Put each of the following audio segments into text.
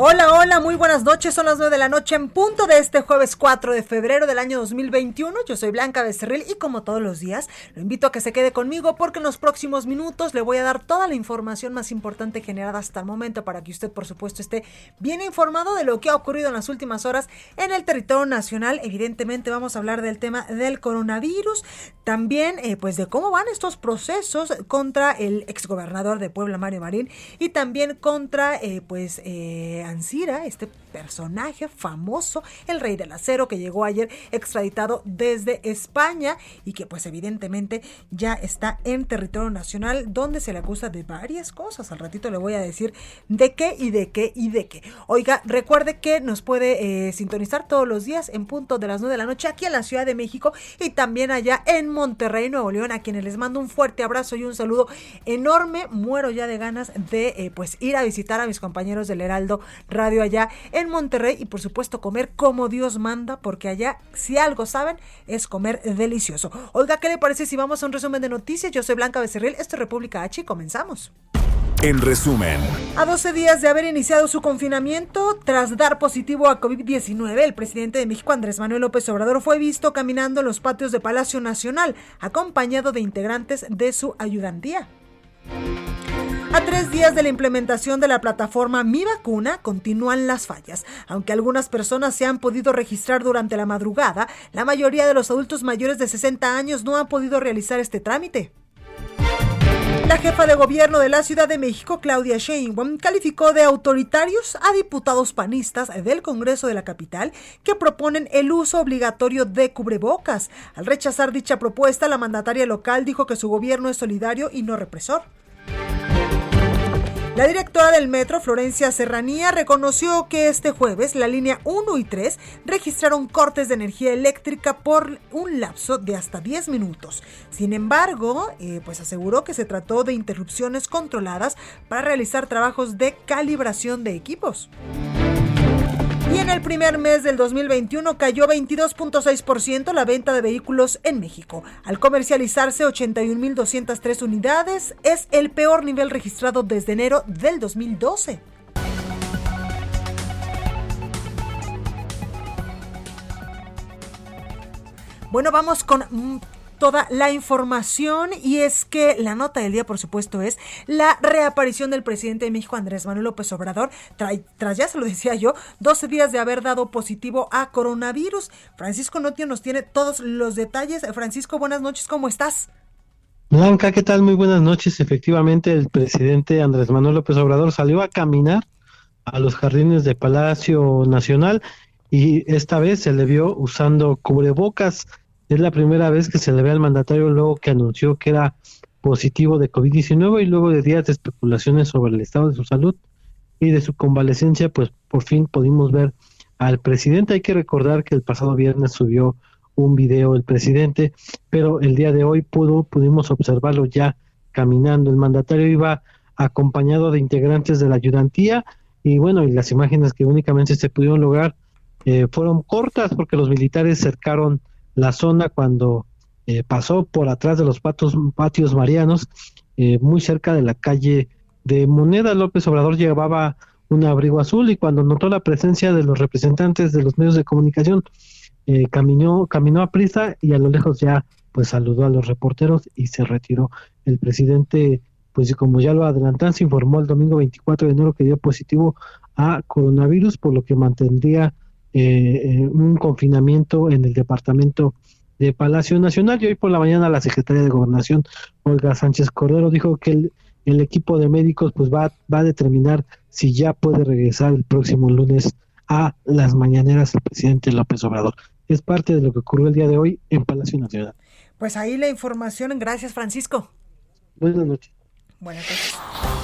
Hola, hola, muy buenas noches. Son las 9 de la noche en punto de este jueves 4 de febrero del año 2021. Yo soy Blanca Becerril y como todos los días, lo invito a que se quede conmigo porque en los próximos minutos le voy a dar toda la información más importante generada hasta el momento para que usted, por supuesto, esté bien informado de lo que ha ocurrido en las últimas horas en el territorio nacional. Evidentemente vamos a hablar del tema del coronavirus, también eh, pues de cómo van estos procesos contra el exgobernador de Puebla, Mario Marín, y también contra eh, pues... Eh, Ansira, este personaje famoso, el rey del acero que llegó ayer extraditado desde España y que pues evidentemente ya está en territorio nacional donde se le acusa de varias cosas. Al ratito le voy a decir de qué y de qué y de qué. Oiga, recuerde que nos puede eh, sintonizar todos los días en punto de las 9 de la noche aquí en la Ciudad de México y también allá en Monterrey, Nuevo León, a quienes les mando un fuerte abrazo y un saludo enorme. Muero ya de ganas de eh, pues ir a visitar a mis compañeros del Heraldo radio allá en Monterrey y por supuesto comer como Dios manda, porque allá si algo saben es comer delicioso. Oiga, ¿qué le parece si vamos a un resumen de noticias? Yo soy Blanca Becerril, esto es República H y comenzamos. En resumen. A 12 días de haber iniciado su confinamiento, tras dar positivo a COVID-19, el presidente de México, Andrés Manuel López Obrador, fue visto caminando en los patios de Palacio Nacional, acompañado de integrantes de su ayudantía. A tres días de la implementación de la plataforma Mi Vacuna, continúan las fallas. Aunque algunas personas se han podido registrar durante la madrugada, la mayoría de los adultos mayores de 60 años no han podido realizar este trámite. La jefa de gobierno de la Ciudad de México, Claudia Sheinbaum, calificó de autoritarios a diputados panistas del Congreso de la capital que proponen el uso obligatorio de cubrebocas. Al rechazar dicha propuesta, la mandataria local dijo que su gobierno es solidario y no represor. La directora del metro, Florencia Serranía, reconoció que este jueves la línea 1 y 3 registraron cortes de energía eléctrica por un lapso de hasta 10 minutos. Sin embargo, eh, pues aseguró que se trató de interrupciones controladas para realizar trabajos de calibración de equipos. Y en el primer mes del 2021 cayó 22.6% la venta de vehículos en México. Al comercializarse 81.203 unidades, es el peor nivel registrado desde enero del 2012. Bueno, vamos con mm, toda la información y es que la nota del día, por supuesto, es la reaparición del presidente de México, Andrés Manuel López Obrador, tras, ya se lo decía yo, 12 días de haber dado positivo a coronavirus. Francisco Notio nos tiene todos los detalles. Francisco, buenas noches, ¿cómo estás? Blanca, ¿qué tal? Muy buenas noches. Efectivamente, el presidente Andrés Manuel López Obrador salió a caminar a los jardines de Palacio Nacional y esta vez se le vio usando cubrebocas es la primera vez que se le ve al mandatario luego que anunció que era positivo de COVID-19 y luego de días de especulaciones sobre el estado de su salud y de su convalecencia, pues por fin pudimos ver al presidente. Hay que recordar que el pasado viernes subió un video el presidente, pero el día de hoy pudo, pudimos observarlo ya caminando. El mandatario iba acompañado de integrantes de la ayudantía y bueno, y las imágenes que únicamente se pudieron lograr eh, fueron cortas porque los militares cercaron la zona cuando eh, pasó por atrás de los patos, patios marianos, eh, muy cerca de la calle de Moneda. López Obrador llevaba un abrigo azul y cuando notó la presencia de los representantes de los medios de comunicación, eh, caminó, caminó a prisa y a lo lejos ya pues saludó a los reporteros y se retiró. El presidente, pues como ya lo adelantan, se informó el domingo 24 de enero que dio positivo a coronavirus, por lo que mantendría eh, eh, un confinamiento en el departamento de Palacio Nacional y hoy por la mañana la secretaria de Gobernación, Olga Sánchez Cordero, dijo que el, el equipo de médicos pues va, va a determinar si ya puede regresar el próximo lunes a las mañaneras del presidente López Obrador. Es parte de lo que ocurrió el día de hoy en Palacio Nacional. Pues ahí la información. Gracias, Francisco. Buenas noches. Bueno, pues,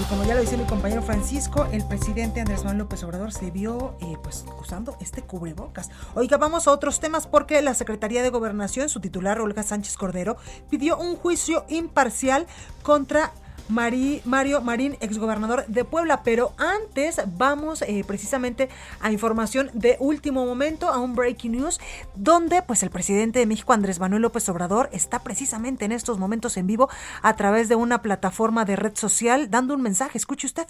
y como ya lo dice mi compañero Francisco, el presidente Andrés Manuel López Obrador se vio eh, pues usando este cubrebocas. Oiga, vamos a otros temas porque la Secretaría de Gobernación, su titular Olga Sánchez Cordero, pidió un juicio imparcial contra Mario Marín, exgobernador de Puebla. Pero antes vamos eh, precisamente a información de último momento, a un breaking news, donde pues el presidente de México, Andrés Manuel López Obrador, está precisamente en estos momentos en vivo a través de una plataforma de red social dando un mensaje. Escuche usted.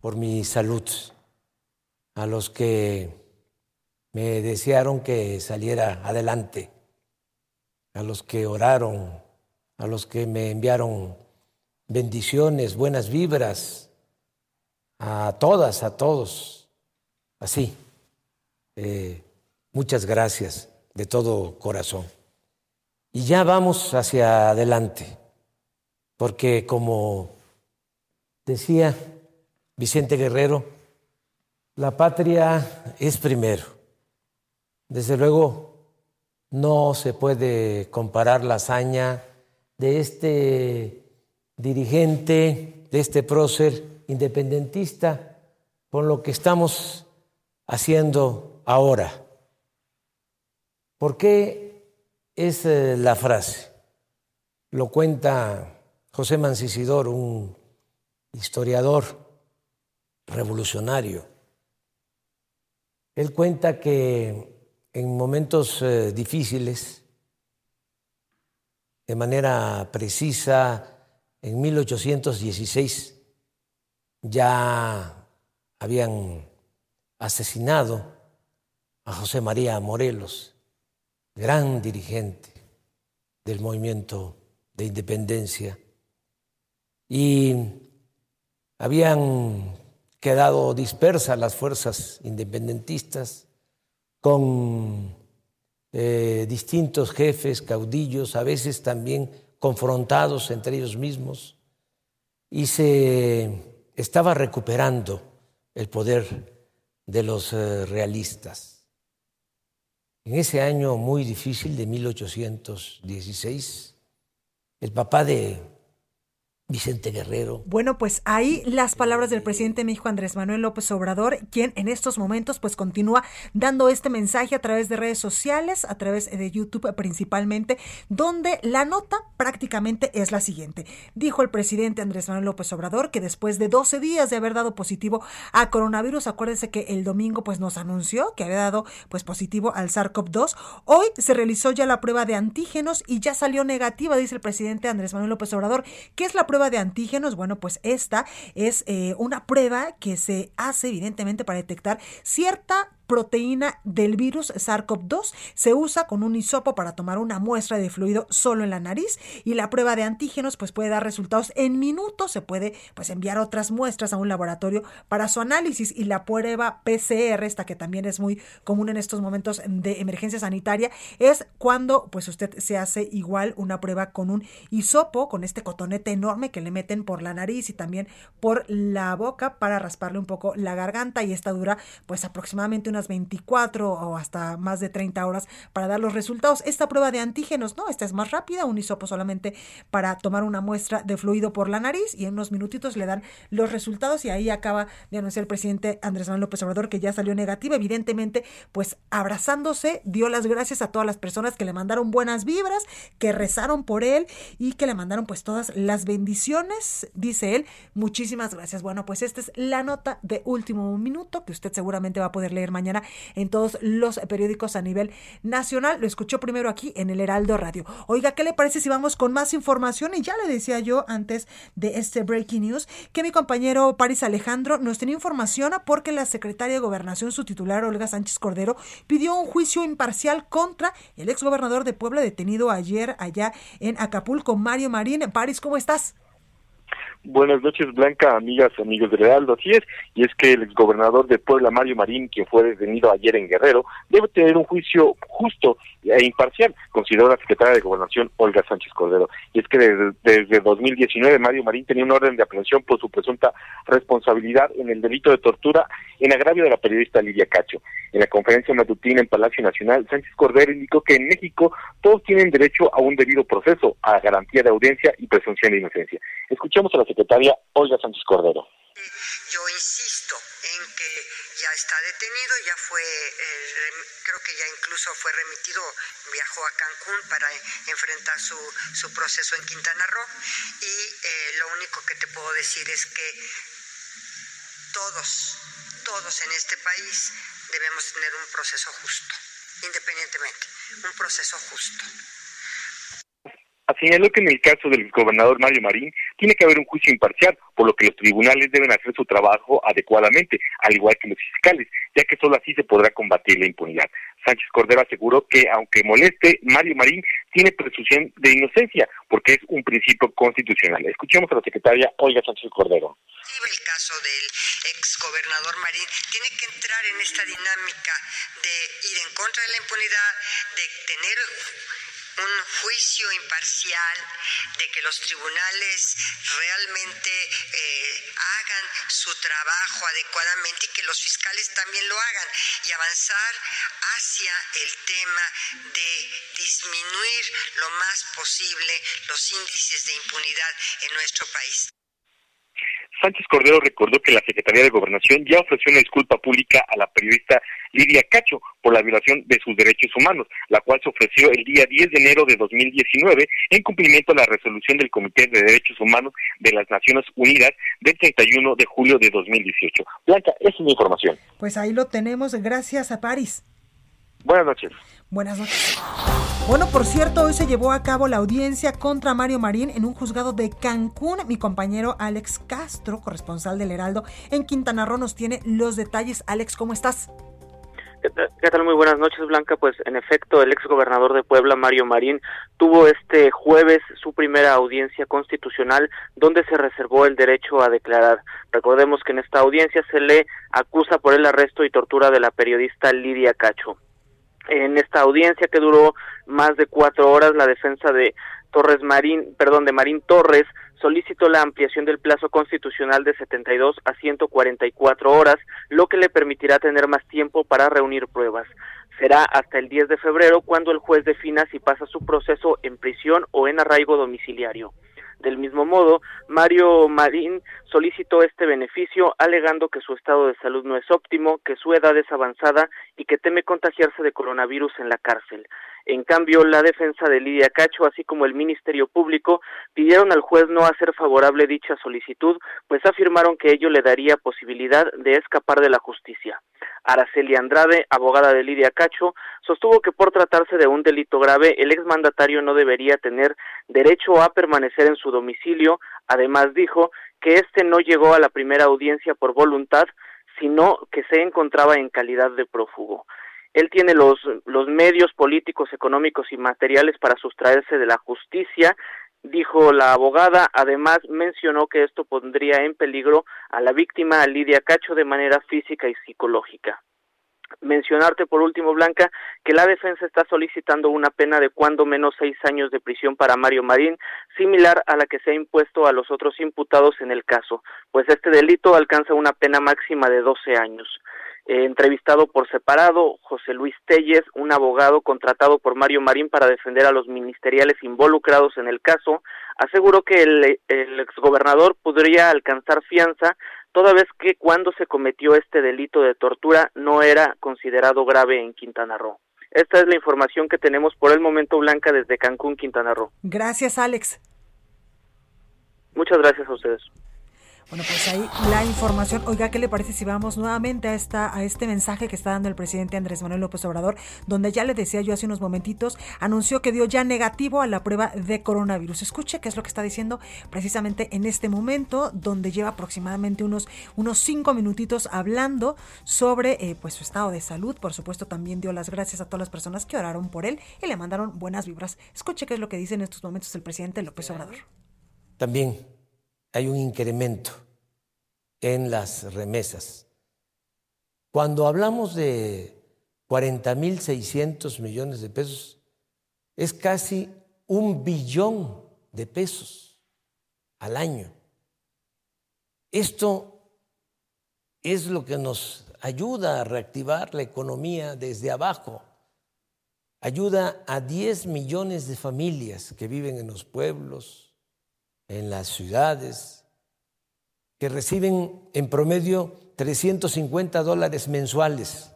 Por mi salud, a los que me desearon que saliera adelante, a los que oraron, a los que me enviaron bendiciones, buenas vibras a todas, a todos. Así. Eh, muchas gracias de todo corazón. Y ya vamos hacia adelante, porque como decía Vicente Guerrero, la patria es primero. Desde luego, no se puede comparar la hazaña de este dirigente de este prócer independentista con lo que estamos haciendo ahora. ¿Por qué es eh, la frase? Lo cuenta José Mancisidor, un historiador revolucionario. Él cuenta que en momentos eh, difíciles, de manera precisa, en 1816 ya habían asesinado a José María Morelos, gran dirigente del movimiento de independencia, y habían quedado dispersas las fuerzas independentistas con eh, distintos jefes, caudillos, a veces también confrontados entre ellos mismos y se estaba recuperando el poder de los eh, realistas. En ese año muy difícil de 1816, el papá de Vicente Guerrero. Bueno, pues ahí las palabras del presidente de México, Andrés Manuel López Obrador, quien en estos momentos pues continúa dando este mensaje a través de redes sociales, a través de YouTube principalmente, donde la nota prácticamente es la siguiente. Dijo el presidente Andrés Manuel López Obrador que después de 12 días de haber dado positivo a coronavirus, acuérdense que el domingo pues nos anunció que había dado pues positivo al SARS-CoV-2, hoy se realizó ya la prueba de antígenos y ya salió negativa, dice el presidente Andrés Manuel López Obrador. ¿Qué es la prueba de antígenos, bueno, pues esta es eh, una prueba que se hace evidentemente para detectar cierta proteína del virus SARS-CoV-2 se usa con un hisopo para tomar una muestra de fluido solo en la nariz y la prueba de antígenos pues puede dar resultados en minutos, se puede pues enviar otras muestras a un laboratorio para su análisis y la prueba PCR, esta que también es muy común en estos momentos de emergencia sanitaria, es cuando pues usted se hace igual una prueba con un hisopo, con este cotonete enorme que le meten por la nariz y también por la boca para rasparle un poco la garganta y esta dura pues aproximadamente una 24 o hasta más de 30 horas para dar los resultados. Esta prueba de antígenos, no, esta es más rápida, un hisopo solamente para tomar una muestra de fluido por la nariz y en unos minutitos le dan los resultados y ahí acaba de anunciar el presidente Andrés Manuel López Obrador que ya salió negativa, evidentemente, pues abrazándose, dio las gracias a todas las personas que le mandaron buenas vibras, que rezaron por él y que le mandaron pues todas las bendiciones, dice él. Muchísimas gracias. Bueno, pues esta es la nota de último minuto que usted seguramente va a poder leer mañana en todos los periódicos a nivel nacional. Lo escuchó primero aquí en el Heraldo Radio. Oiga, ¿qué le parece si vamos con más información? Y ya le decía yo antes de este breaking news que mi compañero Paris Alejandro nos tenía información porque la secretaria de Gobernación, su titular Olga Sánchez Cordero, pidió un juicio imparcial contra el exgobernador de Puebla detenido ayer allá en Acapulco, Mario Marín. Paris, ¿cómo estás? Buenas noches, Blanca, amigas, amigos de Realdo. Así es, y es que el exgobernador de Puebla, Mario Marín, quien fue detenido ayer en Guerrero, debe tener un juicio justo e imparcial, consideró la secretaria de Gobernación, Olga Sánchez Cordero. Y es que desde, desde 2019 Mario Marín tenía un orden de aprehensión por su presunta responsabilidad en el delito de tortura en agravio de la periodista Lidia Cacho. En la conferencia matutina en Palacio Nacional, Sánchez Cordero indicó que en México todos tienen derecho a un debido proceso, a garantía de audiencia y presunción de inocencia. Escuchemos a la secretaria Olga Sánchez Cordero. Yo insisto en que ya está detenido, ya fue, creo que ya incluso fue remitido, viajó a Cancún para enfrentar su, su proceso en Quintana Roo y eh, lo único que te puedo decir es que todos, todos en este país debemos tener un proceso justo, independientemente, un proceso justo. Señaló que en el caso del gobernador Mario Marín tiene que haber un juicio imparcial, por lo que los tribunales deben hacer su trabajo adecuadamente, al igual que los fiscales, ya que solo así se podrá combatir la impunidad. Sánchez Cordero aseguró que, aunque moleste, Mario Marín tiene presunción de inocencia, porque es un principio constitucional. Escuchemos a la secretaria Olga Sánchez Cordero. El caso del ex gobernador Marín tiene que entrar en esta dinámica de ir en contra de la impunidad, de tener un juicio imparcial, de que los tribunales realmente eh, hagan su trabajo adecuadamente y que los fiscales también lo hagan y avanzar hacia el tema de disminuir lo más posible los índices de impunidad en nuestro país. Sánchez Cordero recordó que la Secretaría de Gobernación ya ofreció una disculpa pública a la periodista Lidia Cacho por la violación de sus derechos humanos, la cual se ofreció el día 10 de enero de 2019 en cumplimiento a la resolución del Comité de Derechos Humanos de las Naciones Unidas del 31 de julio de 2018. Blanca, esa es mi información. Pues ahí lo tenemos, gracias a París. Buenas noches. Buenas noches. Bueno, por cierto, hoy se llevó a cabo la audiencia contra Mario Marín en un juzgado de Cancún. Mi compañero Alex Castro, corresponsal del Heraldo en Quintana Roo, nos tiene los detalles. Alex, ¿cómo estás? ¿Qué tal? Muy buenas noches, Blanca. Pues en efecto, el ex gobernador de Puebla, Mario Marín, tuvo este jueves su primera audiencia constitucional donde se reservó el derecho a declarar. Recordemos que en esta audiencia se le acusa por el arresto y tortura de la periodista Lidia Cacho. En esta audiencia que duró más de cuatro horas, la defensa de Torres Marín, perdón, de Marín Torres solicitó la ampliación del plazo constitucional de 72 a 144 horas, lo que le permitirá tener más tiempo para reunir pruebas. Será hasta el 10 de febrero cuando el juez defina si pasa su proceso en prisión o en arraigo domiciliario. Del mismo modo, Mario Marín solicitó este beneficio alegando que su estado de salud no es óptimo, que su edad es avanzada y que teme contagiarse de coronavirus en la cárcel. En cambio, la defensa de Lidia Cacho, así como el Ministerio Público, pidieron al juez no hacer favorable dicha solicitud, pues afirmaron que ello le daría posibilidad de escapar de la justicia. Araceli Andrade, abogada de Lidia Cacho, sostuvo que por tratarse de un delito grave, el exmandatario no debería tener derecho a permanecer en su domicilio. Además, dijo que éste no llegó a la primera audiencia por voluntad, sino que se encontraba en calidad de prófugo. Él tiene los, los medios políticos, económicos y materiales para sustraerse de la justicia, dijo la abogada. Además, mencionó que esto pondría en peligro a la víctima, a Lidia Cacho, de manera física y psicológica. Mencionarte por último, Blanca, que la defensa está solicitando una pena de cuando menos seis años de prisión para Mario Marín, similar a la que se ha impuesto a los otros imputados en el caso, pues este delito alcanza una pena máxima de doce años. Eh, entrevistado por separado, José Luis Telles, un abogado contratado por Mario Marín para defender a los ministeriales involucrados en el caso, aseguró que el, el exgobernador podría alcanzar fianza toda vez que cuando se cometió este delito de tortura no era considerado grave en Quintana Roo. Esta es la información que tenemos por el momento, Blanca, desde Cancún, Quintana Roo. Gracias, Alex. Muchas gracias a ustedes. Bueno, pues ahí la información. Oiga, ¿qué le parece si vamos nuevamente a esta a este mensaje que está dando el presidente Andrés Manuel López Obrador, donde ya le decía yo hace unos momentitos, anunció que dio ya negativo a la prueba de coronavirus. Escuche qué es lo que está diciendo precisamente en este momento, donde lleva aproximadamente unos unos cinco minutitos hablando sobre eh, pues su estado de salud. Por supuesto, también dio las gracias a todas las personas que oraron por él y le mandaron buenas vibras. Escuche qué es lo que dice en estos momentos el presidente López Obrador. También hay un incremento en las remesas. Cuando hablamos de 40.600 millones de pesos, es casi un billón de pesos al año. Esto es lo que nos ayuda a reactivar la economía desde abajo. Ayuda a 10 millones de familias que viven en los pueblos, en las ciudades, que reciben en promedio 350 dólares mensuales.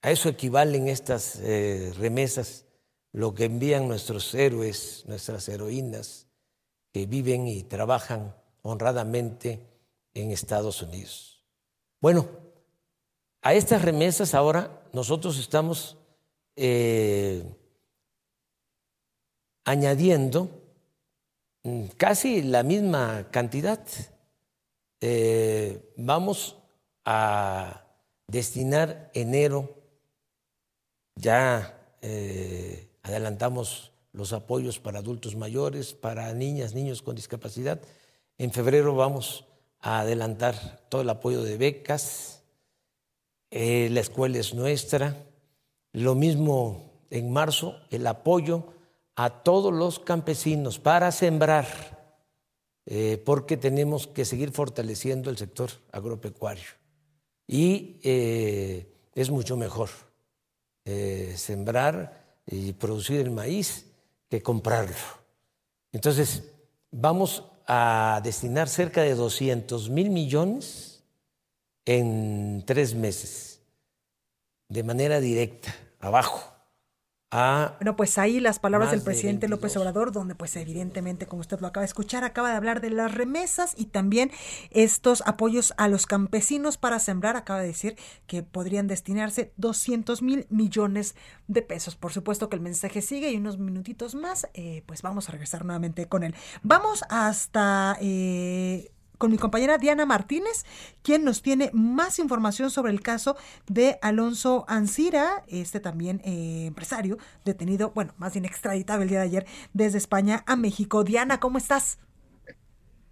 A eso equivalen estas eh, remesas, lo que envían nuestros héroes, nuestras heroínas, que viven y trabajan honradamente en Estados Unidos. Bueno, a estas remesas ahora nosotros estamos eh, añadiendo casi la misma cantidad. Eh, vamos a destinar enero, ya eh, adelantamos los apoyos para adultos mayores, para niñas, niños con discapacidad. En febrero vamos a adelantar todo el apoyo de becas, eh, la escuela es nuestra, lo mismo en marzo, el apoyo a todos los campesinos para sembrar, eh, porque tenemos que seguir fortaleciendo el sector agropecuario. Y eh, es mucho mejor sembrar y producir el maíz que comprarlo. Entonces, vamos a destinar cerca de 200 mil millones en tres meses, de manera directa, abajo. Bueno, pues ahí las palabras del presidente López Obrador, donde pues evidentemente, como usted lo acaba de escuchar, acaba de hablar de las remesas y también estos apoyos a los campesinos para sembrar, acaba de decir que podrían destinarse 200 mil millones de pesos. Por supuesto que el mensaje sigue y unos minutitos más, eh, pues vamos a regresar nuevamente con él. Vamos hasta... Eh, con mi compañera Diana Martínez, quien nos tiene más información sobre el caso de Alonso Ancira, este también eh, empresario detenido, bueno, más bien extraditado el día de ayer desde España a México. Diana, ¿cómo estás?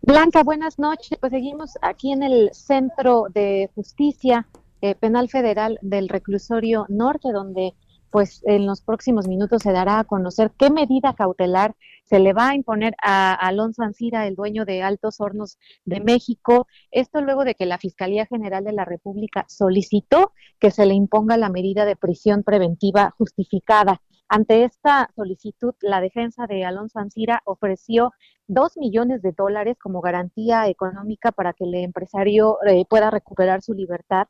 Blanca, buenas noches. Pues seguimos aquí en el Centro de Justicia eh, Penal Federal del Reclusorio Norte, donde pues en los próximos minutos se dará a conocer qué medida cautelar se le va a imponer a Alonso Ancira, el dueño de Altos Hornos de México. Esto luego de que la Fiscalía General de la República solicitó que se le imponga la medida de prisión preventiva justificada. Ante esta solicitud, la defensa de Alonso Ancira ofreció dos millones de dólares como garantía económica para que el empresario eh, pueda recuperar su libertad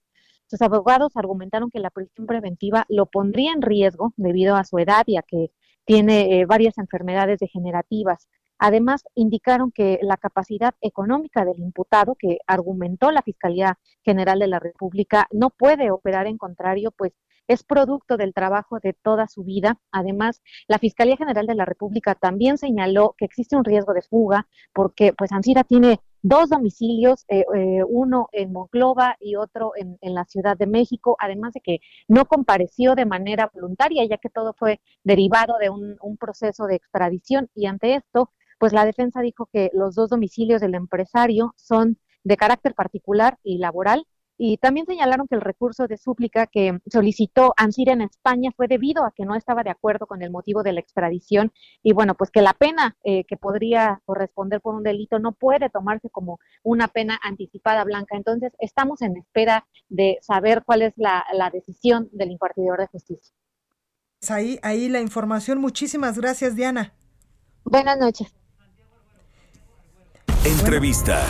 sus abogados argumentaron que la prisión preventiva lo pondría en riesgo debido a su edad y a que tiene eh, varias enfermedades degenerativas. Además, indicaron que la capacidad económica del imputado, que argumentó la Fiscalía General de la República, no puede operar en contrario, pues es producto del trabajo de toda su vida. Además, la Fiscalía General de la República también señaló que existe un riesgo de fuga porque pues Ansira tiene dos domicilios, eh, eh, uno en Monclova y otro en, la Ciudad de México, además de que no compareció de manera voluntaria, ya que todo fue derivado de un, un proceso de extradición. Y ante esto, pues la defensa dijo que los dos domicilios del empresario son de carácter particular y laboral y también señalaron que el recurso de súplica que solicitó Ansir en España fue debido a que no estaba de acuerdo con el motivo de la extradición y bueno, pues que la pena eh, que podría corresponder por un delito no puede tomarse como una pena anticipada blanca. Entonces, estamos en espera de saber cuál es la, la decisión del impartidor de justicia. Pues ahí, ahí la información. Muchísimas gracias, Diana. Buenas noches. Entrevista.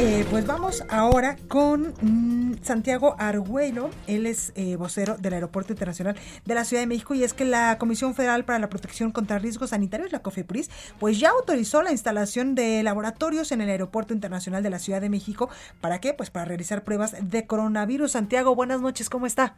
Eh, pues vamos ahora con mm, Santiago Argüello. Él es eh, vocero del Aeropuerto Internacional de la Ciudad de México y es que la Comisión Federal para la Protección contra Riesgos Sanitarios, la COFEPRIS, pues ya autorizó la instalación de laboratorios en el Aeropuerto Internacional de la Ciudad de México. ¿Para qué? Pues para realizar pruebas de coronavirus. Santiago, buenas noches, ¿cómo está?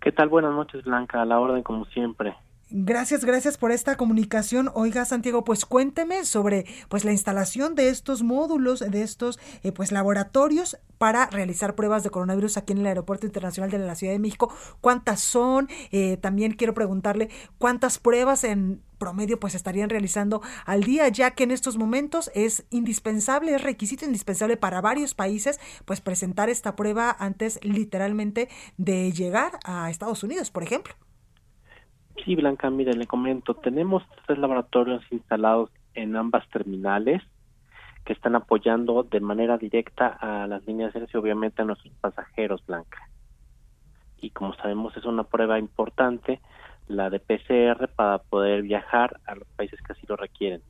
¿Qué tal? Buenas noches, Blanca. A la orden, como siempre. Gracias, gracias por esta comunicación. Oiga, Santiago, pues cuénteme sobre pues la instalación de estos módulos, de estos eh, pues laboratorios para realizar pruebas de coronavirus aquí en el Aeropuerto Internacional de la Ciudad de México. ¿Cuántas son? Eh, también quiero preguntarle cuántas pruebas en promedio pues estarían realizando al día, ya que en estos momentos es indispensable, es requisito indispensable para varios países pues presentar esta prueba antes literalmente de llegar a Estados Unidos, por ejemplo. Sí, Blanca, mire, le comento, tenemos tres laboratorios instalados en ambas terminales que están apoyando de manera directa a las líneas aéreas y obviamente a nuestros pasajeros, Blanca. Y como sabemos es una prueba importante, la de PCR, para poder viajar a los países que así lo requieren.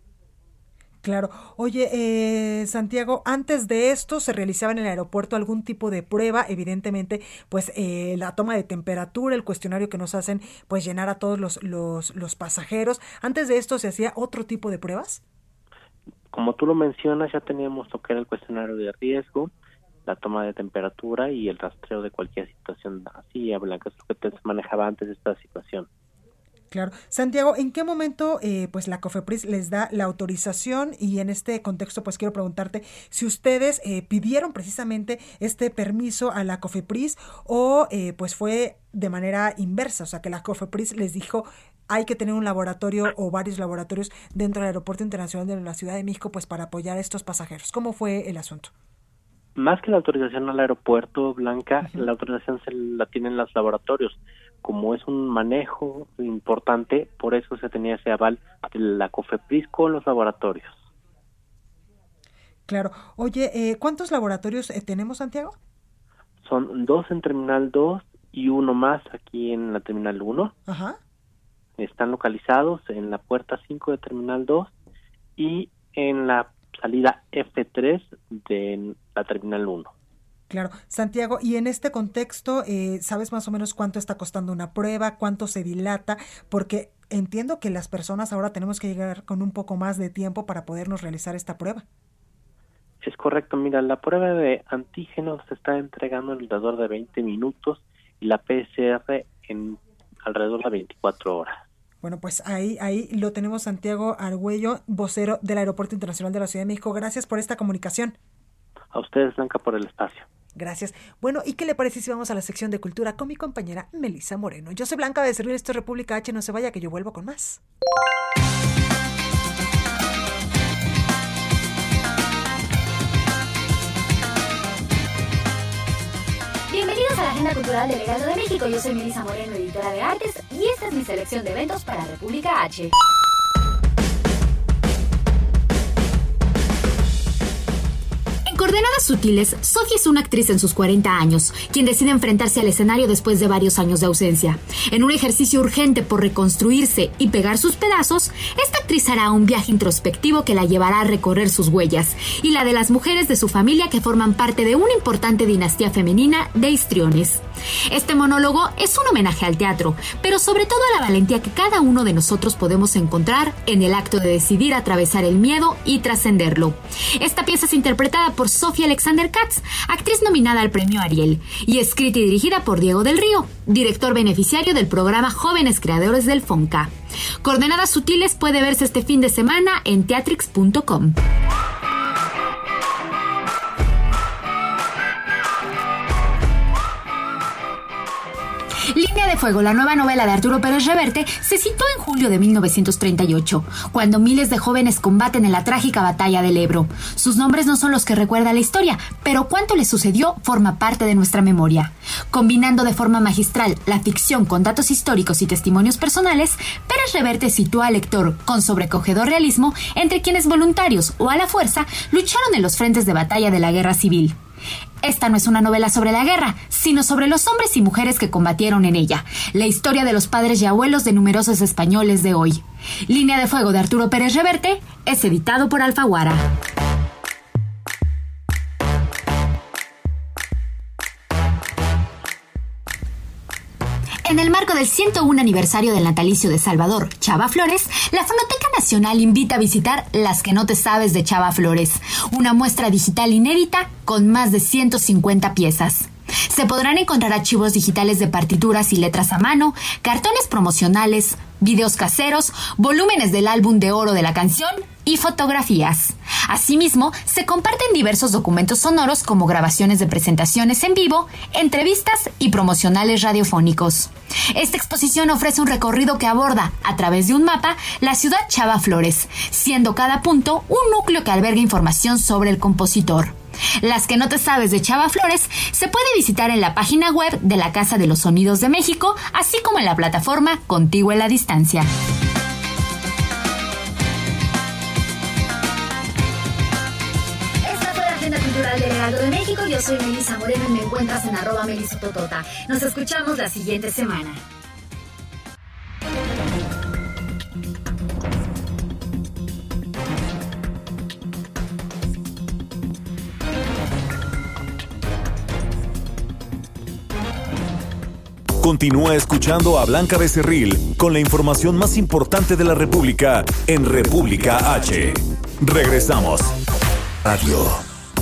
Claro. Oye, eh, Santiago, antes de esto se realizaba en el aeropuerto algún tipo de prueba, evidentemente, pues eh, la toma de temperatura, el cuestionario que nos hacen, pues llenar a todos los, los, los pasajeros. Antes de esto se hacía otro tipo de pruebas como tú lo mencionas, ya teníamos lo que era el cuestionario de riesgo, la toma de temperatura y el rastreo de cualquier situación así, Blanca, es lo que se manejaba antes de esta situación. Claro. Santiago, ¿en qué momento eh, pues la COFEPRIS les da la autorización? Y en este contexto pues quiero preguntarte si ustedes eh, pidieron precisamente este permiso a la COFEPRIS o eh, pues fue de manera inversa, o sea que la COFEPRIS les dijo hay que tener un laboratorio o varios laboratorios dentro del Aeropuerto Internacional de la Ciudad de México pues para apoyar a estos pasajeros. ¿Cómo fue el asunto? Más que la autorización al aeropuerto, Blanca, la autorización se la tienen los laboratorios. Como es un manejo importante, por eso se tenía ese aval de la COFEPRIS con los laboratorios. Claro. Oye, eh, ¿cuántos laboratorios eh, tenemos, Santiago? Son dos en Terminal 2 y uno más aquí en la Terminal 1. Ajá están localizados en la puerta 5 de Terminal 2 y en la salida F3 de la Terminal 1. Claro, Santiago, y en este contexto, eh, ¿sabes más o menos cuánto está costando una prueba, cuánto se dilata? Porque entiendo que las personas ahora tenemos que llegar con un poco más de tiempo para podernos realizar esta prueba. Es correcto, mira, la prueba de antígenos se está entregando en alrededor de 20 minutos y la PCR en alrededor de 24 horas. Bueno, pues ahí, ahí lo tenemos Santiago Argüello, vocero del Aeropuerto Internacional de la Ciudad de México. Gracias por esta comunicación. A ustedes, Blanca, por el espacio. Gracias. Bueno, ¿y qué le parece si vamos a la sección de cultura con mi compañera Melisa Moreno? Yo soy Blanca de Servir, esto es República H, no se vaya que yo vuelvo con más. Bienvenidos a la Agenda Cultural del Heraldo de México. Yo soy Melissa Moreno, editora de artes, y esta es mi selección de eventos para República H. Coordenadas Sutiles, Sofía es una actriz en sus 40 años, quien decide enfrentarse al escenario después de varios años de ausencia. En un ejercicio urgente por reconstruirse y pegar sus pedazos, esta actriz hará un viaje introspectivo que la llevará a recorrer sus huellas y la de las mujeres de su familia que forman parte de una importante dinastía femenina de histriones. Este monólogo es un homenaje al teatro, pero sobre todo a la valentía que cada uno de nosotros podemos encontrar en el acto de decidir atravesar el miedo y trascenderlo. Esta pieza es interpretada por Sofía Alexander Katz, actriz nominada al premio Ariel, y escrita y dirigida por Diego del Río, director beneficiario del programa Jóvenes Creadores del FONCA. Coordenadas Sutiles puede verse este fin de semana en teatrix.com. Línea de Fuego, la nueva novela de Arturo Pérez Reverte, se citó en julio de 1938, cuando miles de jóvenes combaten en la trágica batalla del Ebro. Sus nombres no son los que recuerda la historia, pero cuánto les sucedió forma parte de nuestra memoria. Combinando de forma magistral la ficción con datos históricos y testimonios personales, Pérez Reverte sitúa al lector con sobrecogedor realismo entre quienes voluntarios o a la fuerza lucharon en los frentes de batalla de la guerra civil. Esta no es una novela sobre la guerra, sino sobre los hombres y mujeres que combatieron en ella, la historia de los padres y abuelos de numerosos españoles de hoy. Línea de Fuego de Arturo Pérez Reverte es editado por Alfaguara. En el marco del 101 aniversario del natalicio de Salvador Chava Flores, la Fonoteca Nacional invita a visitar Las que no te sabes de Chava Flores, una muestra digital inédita con más de 150 piezas. Se podrán encontrar archivos digitales de partituras y letras a mano, cartones promocionales, videos caseros, volúmenes del álbum de oro de la canción y fotografías. Asimismo, se comparten diversos documentos sonoros como grabaciones de presentaciones en vivo, entrevistas y promocionales radiofónicos. Esta exposición ofrece un recorrido que aborda, a través de un mapa, la ciudad Chava Flores, siendo cada punto un núcleo que alberga información sobre el compositor. Las que no te sabes de Chava Flores se puede visitar en la página web de la Casa de los Sonidos de México, así como en la plataforma Contigo en la Distancia. Cultural del Heraldo de México. Yo soy Melisa Moreno y me encuentras en arroba melisototota. Nos escuchamos la siguiente semana. Continúa escuchando a Blanca Becerril con la información más importante de la República en República H. Regresamos. Radio.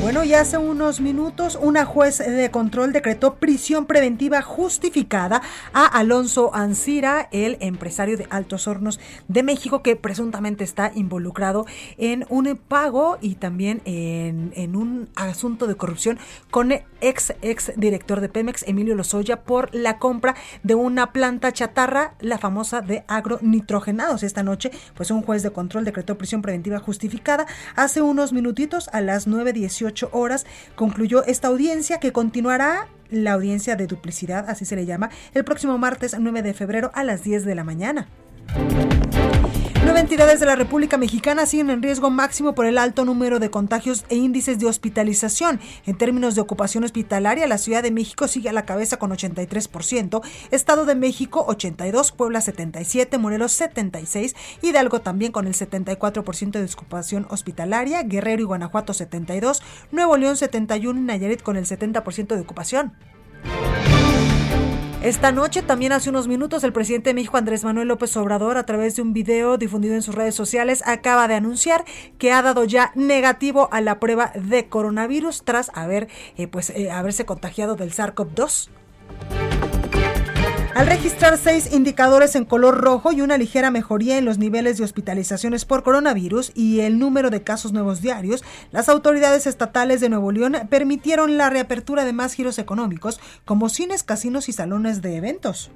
Bueno, ya hace unos minutos una juez de control decretó prisión preventiva justificada a Alonso Ancira, el empresario de Altos Hornos de México que presuntamente está involucrado en un pago y también en, un asunto de corrupción con el ex ex director de Pemex, Emilio Lozoya, por la compra de una planta chatarra, la famosa de agronitrogenados. Esta noche, pues un juez de control decretó prisión preventiva justificada. Hace unos minutitos, a las 9.18 horas concluyó esta audiencia que continuará la audiencia de duplicidad, así se le llama, el próximo martes 9 de febrero a las 10 de la mañana. Nueve entidades de la República Mexicana siguen en riesgo máximo por el alto número de contagios e índices de hospitalización. En términos de ocupación hospitalaria, la Ciudad de México sigue a la cabeza con 83%, Estado de México 82%, Puebla 77%, Morelos 76%, Hidalgo también con el 74% de ocupación hospitalaria, Guerrero y Guanajuato 72%, Nuevo León 71% y Nayarit con el 70% de ocupación. Esta noche, también hace unos minutos, el presidente de México, Andrés Manuel López Obrador, a través de un video difundido en sus redes sociales, acaba de anunciar que ha dado ya negativo a la prueba de coronavirus tras haber, eh, pues, eh, haberse contagiado del SARS-CoV-2. Al registrar seis indicadores en color rojo y una ligera mejoría en los niveles de hospitalizaciones por coronavirus y el número de casos nuevos diarios, las autoridades estatales de Nuevo León permitieron la reapertura de más giros económicos como cines, casinos y salones de eventos.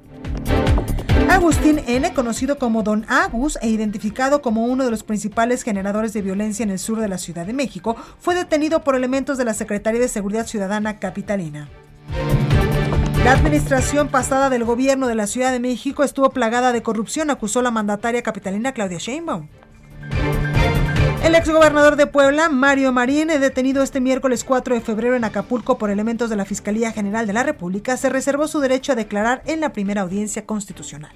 Agustín N., conocido como Don Agus e identificado como uno de los principales generadores de violencia en el sur de la Ciudad de México, fue detenido por elementos de la Secretaría de Seguridad Ciudadana Capitalina. La administración pasada del gobierno de la Ciudad de México estuvo plagada de corrupción, acusó la mandataria capitalina Claudia Sheinbaum. El exgobernador de Puebla, Mario Marín, detenido este miércoles 4 de febrero en Acapulco por elementos de la Fiscalía General de la República, se reservó su derecho a declarar en la primera audiencia constitucional.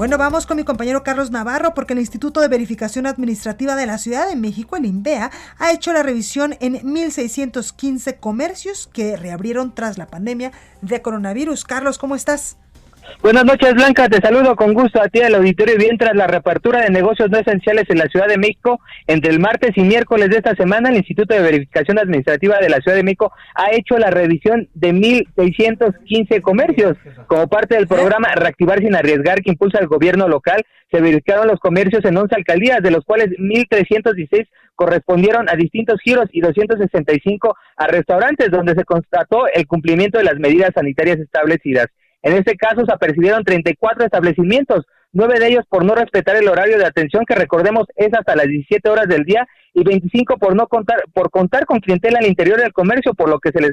Bueno, vamos con mi compañero Carlos Navarro porque el Instituto de Verificación Administrativa de la Ciudad de México, el INVEA, ha hecho la revisión en 1.615 comercios que reabrieron tras la pandemia de coronavirus. Carlos, ¿cómo estás? Buenas noches, Blanca. Te saludo con gusto a ti al auditorio. Bien, tras la reapertura de negocios no esenciales en la Ciudad de México, entre el martes y miércoles de esta semana, el Instituto de Verificación Administrativa de la Ciudad de México ha hecho la revisión de 1.615 comercios. Como parte del programa Reactivar sin arriesgar que impulsa el gobierno local, se verificaron los comercios en 11 alcaldías, de los cuales 1.316 correspondieron a distintos giros y 265 a restaurantes, donde se constató el cumplimiento de las medidas sanitarias establecidas. En este caso se apercibieron 34 establecimientos, nueve de ellos por no respetar el horario de atención que recordemos es hasta las 17 horas del día y 25 por no contar por contar con clientela al interior del comercio, por lo que se les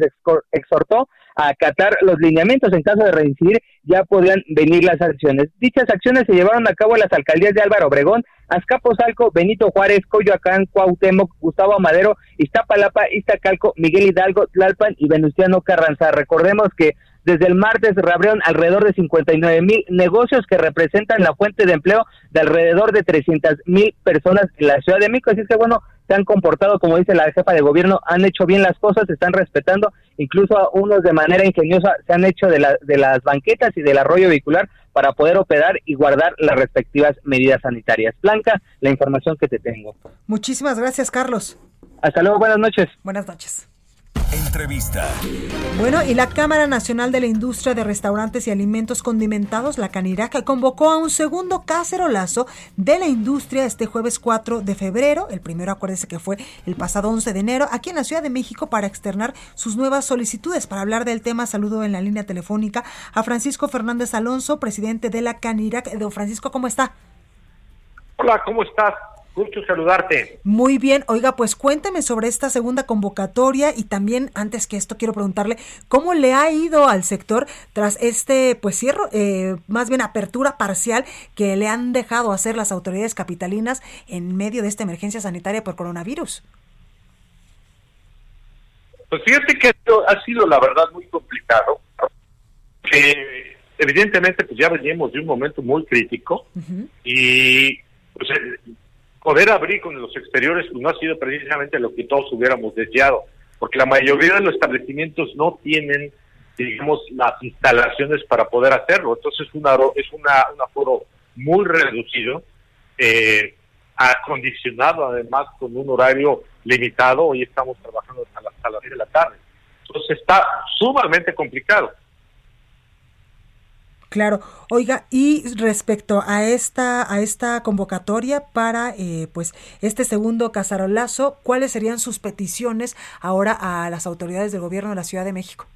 exhortó a acatar los lineamientos en caso de reincidir ya podrían venir las acciones. Dichas acciones se llevaron a cabo en las alcaldías de Álvaro Obregón, Azcapotzalco, Benito Juárez, Coyoacán, Cuauhtémoc, Gustavo Madero, Iztapalapa, Iztacalco, Miguel Hidalgo, Tlalpan y Venustiano Carranza. Recordemos que desde el martes reabrieron alrededor de 59 mil negocios que representan la fuente de empleo de alrededor de 300 mil personas en la Ciudad de México. Así es que bueno, se han comportado, como dice la jefa de gobierno, han hecho bien las cosas, se están respetando, incluso a unos de manera ingeniosa se han hecho de, la, de las banquetas y del arroyo vehicular para poder operar y guardar las respectivas medidas sanitarias. Blanca, la información que te tengo. Muchísimas gracias, Carlos. Hasta luego, buenas noches. Buenas noches. Entrevista. Bueno, y la Cámara Nacional de la Industria de Restaurantes y Alimentos Condimentados, la Caniraca, convocó a un segundo cacerolazo de la industria este jueves 4 de febrero. El primero, acuérdese que fue el pasado 11 de enero, aquí en la Ciudad de México para externar sus nuevas solicitudes. Para hablar del tema, saludo en la línea telefónica a Francisco Fernández Alonso, presidente de la Canirac. Don Francisco, ¿cómo está? Hola, ¿cómo estás? Gusto saludarte. Muy bien, oiga, pues cuénteme sobre esta segunda convocatoria y también antes que esto quiero preguntarle cómo le ha ido al sector tras este pues cierre, eh, más bien apertura parcial que le han dejado hacer las autoridades capitalinas en medio de esta emergencia sanitaria por coronavirus. Pues fíjate que ha sido la verdad muy complicado, que evidentemente pues ya veníamos de un momento muy crítico y pues poder abrir con los exteriores no ha sido precisamente lo que todos hubiéramos deseado, porque la mayoría de los establecimientos no tienen, digamos, las instalaciones para poder hacerlo. Entonces, una, es una, un aforo muy reducido, eh, acondicionado además con un horario limitado. Hoy estamos trabajando hasta las, hasta las 10 de la tarde. Entonces, está sumamente complicado. Claro, oiga, y respecto a esta a esta convocatoria para eh, pues este segundo casarolazo, ¿cuáles serían sus peticiones ahora a las autoridades del gobierno de la Ciudad de México?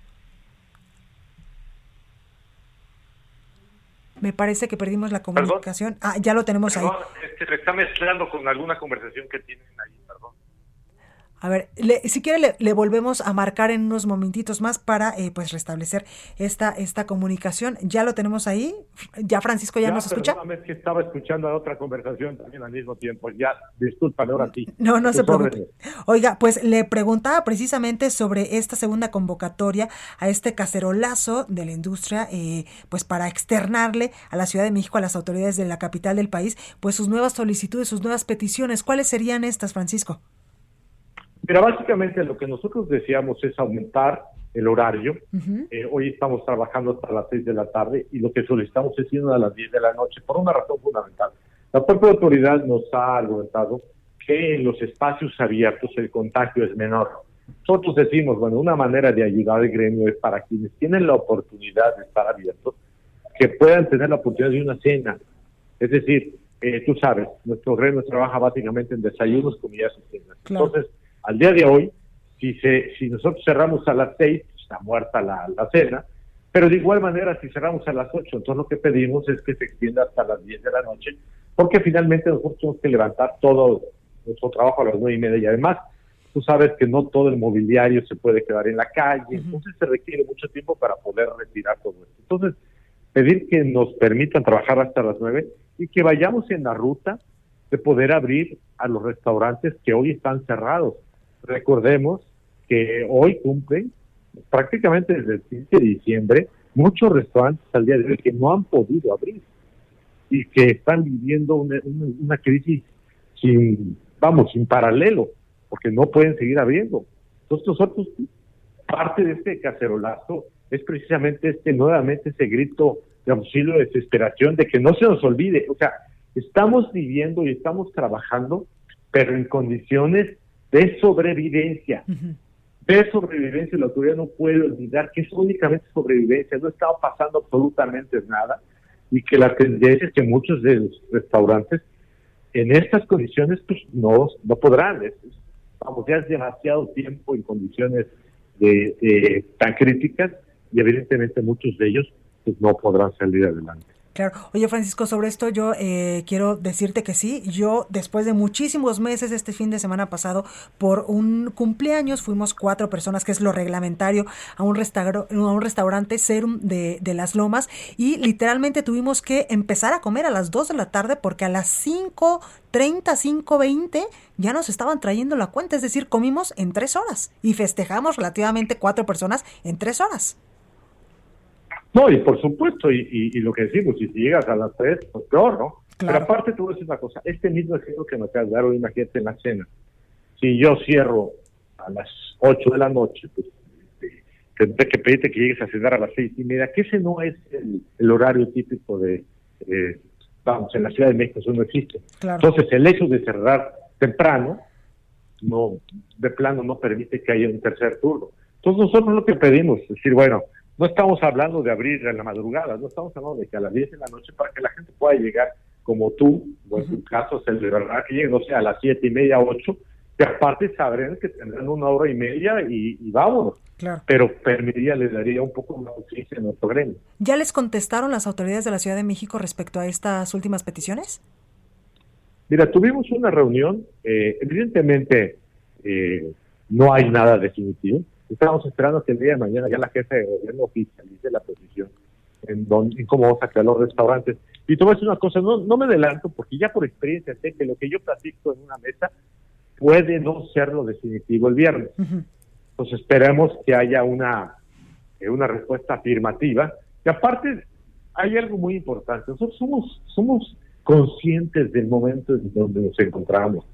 Me parece que perdimos la comunicación. Ah, ya lo tenemos ahí. Este, se está mezclando con alguna conversación que tienen ahí, perdón. A ver, si quiere le, volvemos a marcar en unos momentitos más para eh, pues restablecer esta esta comunicación. Ya lo tenemos ahí. Ya Francisco ya, nos escucha. Es que estaba escuchando a otra conversación también al mismo tiempo. Ya, disculpa, ahora sí. No, no se preocupe. Oiga, pues le preguntaba precisamente sobre esta segunda convocatoria a este cacerolazo de la industria, eh, pues para externarle a la Ciudad de México, a las autoridades de la capital del país, pues sus nuevas solicitudes, sus nuevas peticiones. ¿Cuáles serían estas, Francisco? Pero básicamente lo que nosotros deseamos es aumentar el horario. Eh, hoy estamos trabajando hasta las 6 de la tarde y lo que solicitamos es irnos a las 10 de la noche por una razón fundamental. La propia autoridad nos ha argumentado que en los espacios abiertos el contagio es menor. Nosotros decimos, bueno, una manera de ayudar al gremio es para quienes tienen la oportunidad de estar abiertos, que puedan tener la oportunidad de una cena. Es decir, eh, tú sabes, nuestro gremio trabaja básicamente en desayunos, comidas y cenas. Entonces, al día de hoy, si, se, si nosotros cerramos a las seis, está muerta la, cena, pero de igual manera si cerramos a las ocho, entonces lo que pedimos es que se extienda hasta las diez de la noche, porque finalmente nosotros tenemos que levantar todo nuestro trabajo a las nueve y media y además tú sabes que no todo el mobiliario se puede quedar en la calle, entonces se requiere mucho tiempo para poder retirar todo esto. Entonces, pedir que nos permitan trabajar hasta las nueve y que vayamos en la ruta de poder abrir a los restaurantes que hoy están cerrados. Recordemos que hoy cumplen prácticamente desde el 15 de diciembre muchos restaurantes al día de hoy que no han podido abrir y que están viviendo una, crisis sin, vamos, sin paralelo, porque no pueden seguir abriendo. Entonces nosotros, parte de este cacerolazo es precisamente este, nuevamente ese grito de auxilio, de desesperación, de que no se nos olvide, o sea, estamos viviendo y estamos trabajando, pero en condiciones de sobrevivencia. De sobrevivencia, la autoridad no puede olvidar que es únicamente sobrevivencia, no estaba pasando absolutamente nada y que la tendencia es que muchos de los restaurantes en estas condiciones pues no, no podrán. vamos, ya es demasiado tiempo en condiciones de, tan críticas y evidentemente muchos de ellos pues no podrán salir adelante. Claro. Oye, Francisco, sobre esto yo eh, quiero decirte que sí. Yo, después de muchísimos meses, este fin de semana pasado, por un cumpleaños, fuimos cuatro personas, que es lo reglamentario, a un, a un restaurante Serum de, de, Las Lomas y literalmente tuvimos que empezar a comer a las 2 de la tarde porque a las 5.30, 5.20 ya nos estaban trayendo la cuenta. Es decir, comimos en tres horas y festejamos relativamente cuatro personas en tres horas. No, y por supuesto, y, lo que decimos, si llegas a las tres, pues peor, ¿no? Pero aparte a decir una cosa, este mismo ejemplo que me acabas de dar hoy, imagínate en la cena, si yo cierro a las ocho de la noche, pues tendré que pedirte que llegues a cenar a las seis y media, que ese no es el, horario típico de, vamos, en la Ciudad de México eso no existe. Entonces el hecho de cerrar temprano, no, de plano no permite que haya un tercer turno. Entonces nosotros lo que pedimos es decir, bueno, no estamos hablando de abrir en la madrugada, no estamos hablando de que a las 10 de la noche para que la gente pueda llegar como tú, o en tu caso, verdad que lleguen, no sé, a las siete y media, ocho, que aparte sabrán que tendrán una hora y media y, y vámonos. Claro. Pero permitiría, les daría un poco más de en nuestro gremio. ¿Ya les contestaron las autoridades de la Ciudad de México respecto a estas últimas peticiones? Mira, tuvimos una reunión, eh, evidentemente eh, no hay nada definitivo. Estamos esperando que el día de mañana ya la jefe de gobierno oficialice la posición en, en cómo vamos a crear los restaurantes. Y te voy a decir una cosa, no, no me adelanto porque ya por experiencia sé que lo que yo platico en una mesa puede no ser lo definitivo el viernes. Entonces esperemos que haya una, eh, una respuesta afirmativa. Y aparte, hay algo muy importante. Nosotros somos, somos conscientes del momento en donde nos encontramos.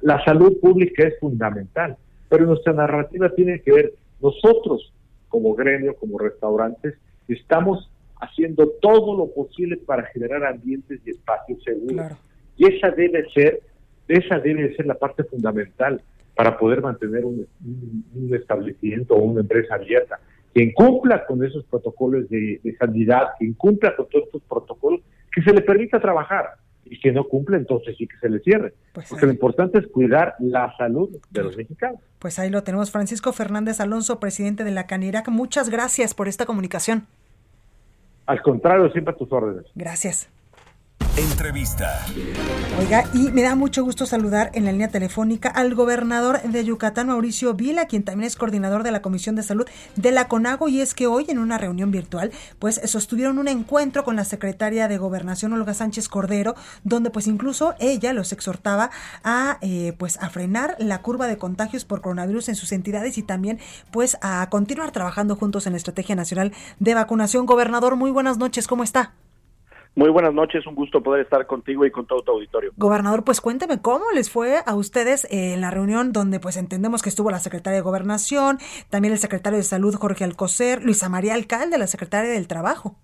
La salud pública es fundamental, pero nuestra narrativa tiene que ver, nosotros como gremio, como restaurantes, estamos haciendo todo lo posible para generar ambientes y espacios seguros. Y esa debe ser, esa debe ser la parte fundamental para poder mantener un, establecimiento o una empresa abierta. Quien cumpla con esos protocolos de, de sanidad, quien cumpla con todos estos protocolos, que se le permita trabajar y que no cumple, entonces sí que se le cierre. Pues Porque lo importante es cuidar la salud de los mexicanos. Pues ahí lo tenemos. Francisco Fernández Alonso, presidente de la Canirac. Muchas gracias por esta comunicación. Al contrario, siempre a tus órdenes. Gracias. Entrevista. Oiga, y me da mucho gusto saludar en la línea telefónica al gobernador de Yucatán, Mauricio Vila, quien también es coordinador de la Comisión de Salud de la CONAGO, y es que hoy en una reunión virtual, pues sostuvieron un encuentro con la secretaria de Gobernación, Olga Sánchez Cordero, donde pues incluso ella los exhortaba a eh, pues a frenar la curva de contagios por coronavirus en sus entidades y también pues a continuar trabajando juntos en la Estrategia Nacional de Vacunación. Gobernador, muy buenas noches, ¿cómo está? Muy buenas noches, un gusto poder estar contigo y con todo tu auditorio. Gobernador, pues cuénteme cómo les fue a ustedes en la reunión donde pues entendemos que estuvo la secretaria de Gobernación, también el secretario de Salud Jorge Alcocer, Luisa María Alcalde, la secretaria del Trabajo.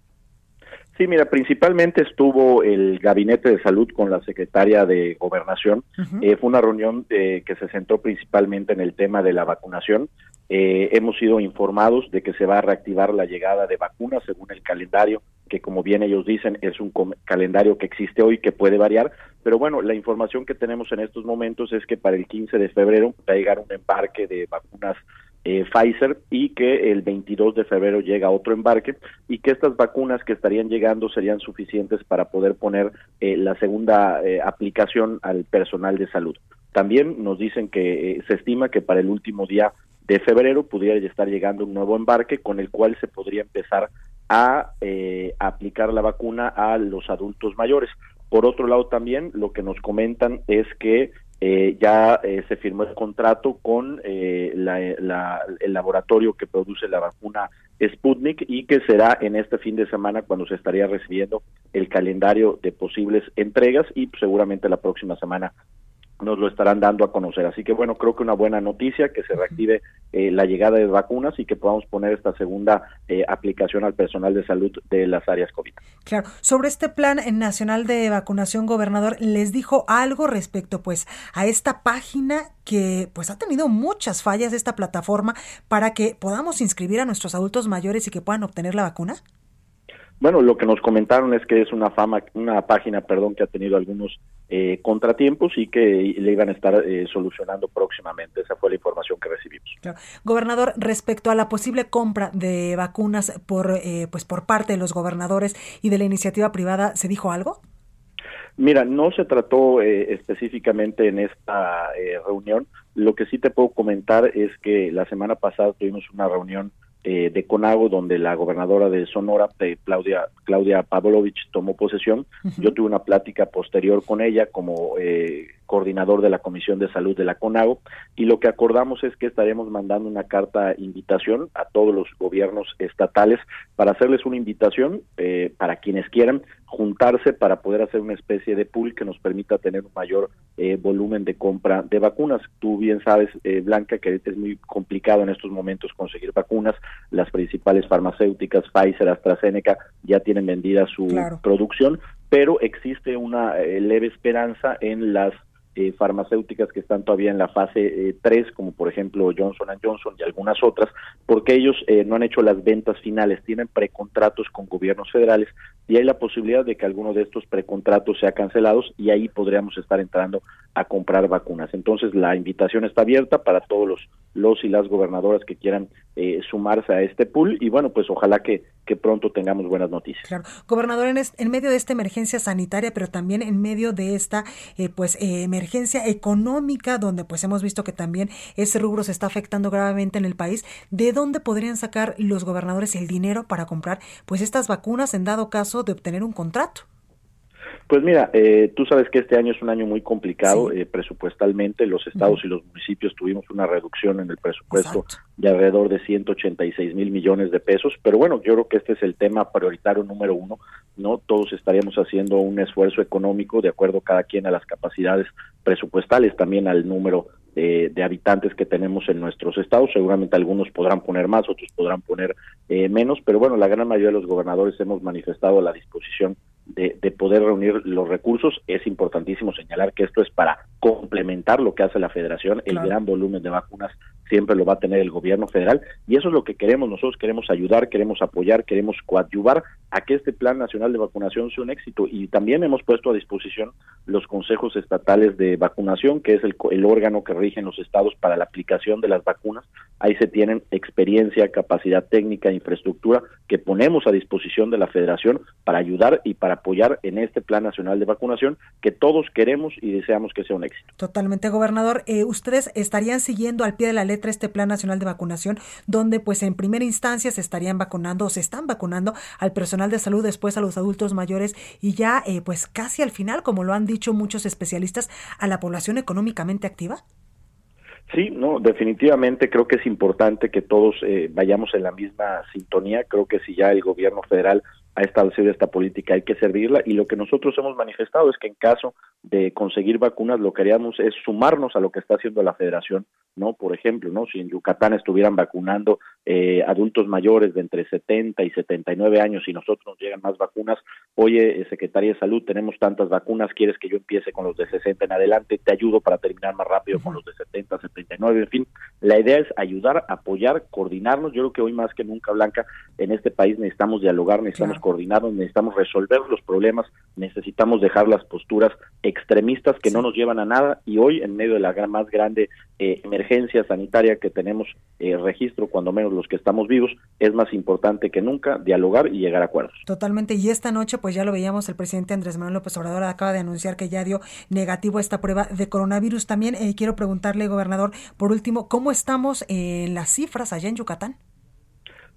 Sí, mira, principalmente estuvo el gabinete de salud con la secretaria de Gobernación. Eh, fue una reunión eh, que se centró principalmente en el tema de la vacunación. Eh, hemos sido informados de que se va a reactivar la llegada de vacunas según el calendario que como bien ellos dicen es un calendario que existe hoy que puede variar, pero bueno, la información que tenemos en estos momentos es que para el 15 de febrero va a llegar un embarque de vacunas eh, Pfizer y que el 22 de febrero llega otro embarque y que estas vacunas que estarían llegando serían suficientes para poder poner eh, la segunda eh, aplicación al personal de salud. También nos dicen que se estima que para el último día de febrero pudiera estar llegando un nuevo embarque con el cual se podría empezar a eh, aplicar la vacuna a los adultos mayores. Por otro lado, también lo que nos comentan es que eh, ya eh, se firmó el contrato con el laboratorio que produce la vacuna Sputnik y que será en este fin de semana cuando se estaría recibiendo el calendario de posibles entregas y seguramente la próxima semana nos lo estarán dando a conocer. Así que bueno, creo que una buena noticia que se reactive eh, la llegada de vacunas y que podamos poner esta segunda eh, aplicación al personal de salud de las áreas COVID. Claro, sobre este plan nacional de vacunación, gobernador, ¿les dijo algo respecto pues a esta página que pues ha tenido muchas fallas esta plataforma para que podamos inscribir a nuestros adultos mayores y que puedan obtener la vacuna? Bueno, lo que nos comentaron es que es una fama, una página, perdón, que ha tenido algunos eh, contratiempos y que le iban a estar eh, solucionando próximamente. Esa fue la información que recibimos. Gobernador, respecto a la posible compra de vacunas por, eh, pues por parte de los gobernadores y de la iniciativa privada, ¿se dijo algo? Mira, no se trató específicamente en esta reunión. Lo que sí te puedo comentar es que la semana pasada tuvimos una reunión eh, de Conago, donde la gobernadora de Sonora, Claudia, Claudia Pavlovich, tomó posesión. Yo tuve una plática posterior con ella como eh, coordinador de la Comisión de Salud de la CONAGO, y lo que acordamos es que estaremos mandando una carta invitación a todos los gobiernos estatales para hacerles una invitación eh, para quienes quieran juntarse para poder hacer una especie de pool que nos permita tener un mayor eh, volumen de compra de vacunas. Tú bien sabes, eh, Blanca, que es muy complicado en estos momentos conseguir vacunas. Las principales farmacéuticas, Pfizer, AstraZeneca, ya tienen vendida su producción, pero existe una leve esperanza en las eh, farmacéuticas que están todavía en la fase 3, eh, como por ejemplo Johnson Johnson y algunas otras, porque ellos eh, no han hecho las ventas finales, tienen precontratos con gobiernos federales y hay la posibilidad de que alguno de estos precontratos sea cancelados y ahí podríamos estar entrando a comprar vacunas. Entonces la invitación está abierta para todos los, los y las gobernadoras que quieran sumarse a este pool y bueno, pues ojalá que, que pronto tengamos buenas noticias. Claro. Gobernador, en, medio de esta emergencia sanitaria, pero también en medio de esta pues emergencia emergencia económica, donde pues hemos visto que también ese rubro se está afectando gravemente en el país, ¿de dónde podrían sacar los gobernadores el dinero para comprar pues estas vacunas en dado caso de obtener un contrato? Pues mira, eh, tú sabes que este año es un año muy complicado eh, presupuestalmente. Los estados y los municipios tuvimos una reducción en el presupuesto de alrededor de 186 mil millones de pesos. Pero bueno, yo creo que este es el tema prioritario número uno. No todos estaríamos haciendo un esfuerzo económico de acuerdo cada quien a las capacidades presupuestales, también al número de, habitantes que tenemos en nuestros estados. Seguramente algunos podrán poner más, otros podrán poner eh, menos, pero bueno, la gran mayoría de los gobernadores hemos manifestado la disposición de, poder reunir los recursos. Es importantísimo señalar que esto es para complementar lo que hace la federación. El gran volumen de vacunas siempre lo va a tener el gobierno federal y eso es lo que queremos. Nosotros queremos ayudar, queremos apoyar, queremos coadyuvar a que este Plan Nacional de Vacunación sea un éxito y también hemos puesto a disposición los consejos estatales de vacunación, que es el, el órgano que rige en los estados para la aplicación de las vacunas. Ahí se tienen experiencia, capacidad técnica, infraestructura que ponemos a disposición de la federación para ayudar y para apoyar en este Plan Nacional de Vacunación que todos queremos y deseamos que sea un éxito. Totalmente, gobernador. Eh, ¿Ustedes estarían siguiendo al pie de la letra este Plan Nacional de Vacunación, donde pues en primera instancia se estarían vacunando o se están vacunando al personal de salud, después a los adultos mayores y ya eh, pues casi al final, como lo han dicho muchos especialistas, a la población económicamente activa? Sí, no, definitivamente creo que es importante que todos eh, vayamos en la misma sintonía. Creo que si ya el gobierno federal ha establecido esta política, hay que servirla y lo que nosotros hemos manifestado es que en caso de conseguir vacunas lo que haríamos es sumarnos a lo que está haciendo la federación, ¿no? Por ejemplo, ¿no? Si en Yucatán estuvieran vacunando eh, adultos mayores de entre 70 y 79 años y nosotros nos llegan más vacunas, oye, eh, Secretaría de Salud, tenemos tantas vacunas, ¿quieres que yo empiece con los de 60 en adelante? Te ayudo para terminar más rápido con los de 70, 79, en fin, la idea es ayudar, apoyar, coordinarnos, yo creo que hoy más que nunca, Blanca, en este país necesitamos dialogar, necesitamos coordinarnos, necesitamos resolver los problemas, necesitamos dejar las posturas extremistas que no nos llevan a nada y hoy en medio de la más grande eh, emergencia sanitaria que tenemos eh, registro, cuando menos los que estamos vivos, es más importante que nunca dialogar y llegar a acuerdos. Totalmente. Y esta noche, pues ya lo veíamos, el presidente Andrés Manuel López Obrador acaba de anunciar que ya dio negativo esta prueba de coronavirus. También eh, quiero preguntarle, gobernador, por último, ¿cómo estamos en las cifras allá en Yucatán?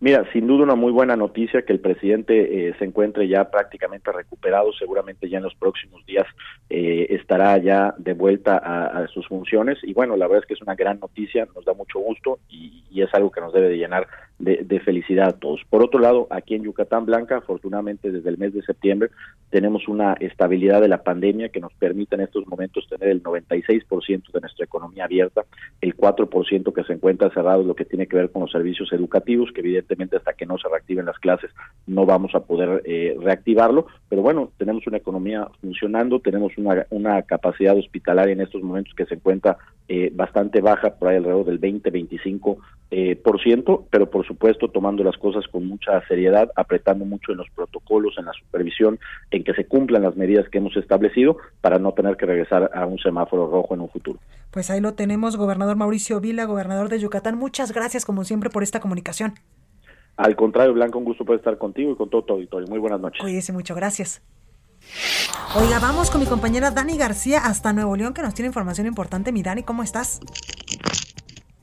Mira, sin duda una muy buena noticia que el presidente eh, se encuentre ya prácticamente recuperado, seguramente ya en los próximos días eh, estará ya de vuelta a, sus funciones. Y bueno, la verdad es que es una gran noticia, nos da mucho gusto y, es algo que nos debe de llenar de, felicidad a todos. Por otro lado, aquí en Yucatán Blanca, afortunadamente desde el mes de septiembre tenemos una estabilidad de la pandemia que nos permite en estos momentos tener el 96% de nuestra economía abierta, el 4% que se encuentra cerrado, lo que tiene que ver con los servicios educativos, que evidentemente hasta que no se reactiven las clases no vamos a poder eh, reactivarlo, pero bueno, tenemos una economía funcionando, tenemos una, una capacidad hospitalaria en estos momentos que se encuentra eh, bastante baja, por ahí alrededor del 20-25%, eh, por ciento, pero por supuesto tomando las cosas con mucha seriedad, apretando mucho en los protocolos, en la supervisión, en que se cumplan las medidas que hemos establecido para no tener que regresar a un semáforo rojo en un futuro. Pues ahí lo tenemos, gobernador Mauricio Vila, gobernador de Yucatán. Muchas gracias como siempre por esta comunicación. Al contrario, Blanca, un gusto poder estar contigo y con todo tu auditorio. Muy buenas noches. Cuídese mucho, gracias. Oiga, vamos con mi compañera Dani García hasta Nuevo León, que nos tiene información importante. Mi Dani, ¿cómo estás?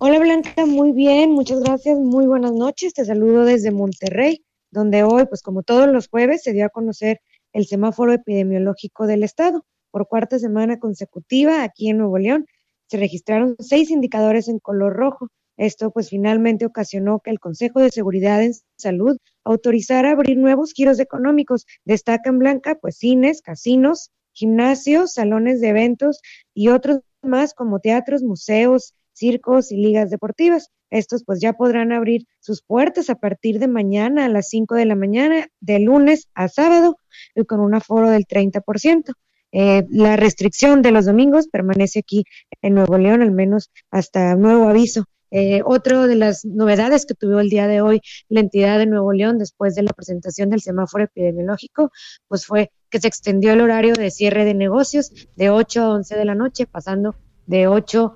Hola Blanca, muy bien, muchas gracias, muy buenas noches. Te saludo desde Monterrey, donde hoy, pues como todos los jueves, se dio a conocer el semáforo epidemiológico del estado. Por cuarta semana consecutiva, aquí en Nuevo León, se registraron seis indicadores en color rojo, esto pues finalmente ocasionó que el Consejo de Seguridad en Salud autorizara abrir nuevos giros económicos. Destacan Blanca pues cines, casinos, gimnasios, salones de eventos y otros más como teatros, museos, circos y ligas deportivas. Estos pues ya podrán abrir sus puertas a partir de mañana a las 5 de la mañana, de lunes a sábado, y con un aforo del 30%. Eh, la restricción de los domingos permanece aquí en Nuevo León, al menos hasta nuevo aviso. Eh, otro de las novedades que tuvo el día de hoy la entidad de Nuevo León después de la presentación del semáforo epidemiológico, pues fue que se extendió el horario de cierre de negocios de 8 a 11 de la noche, pasando de 8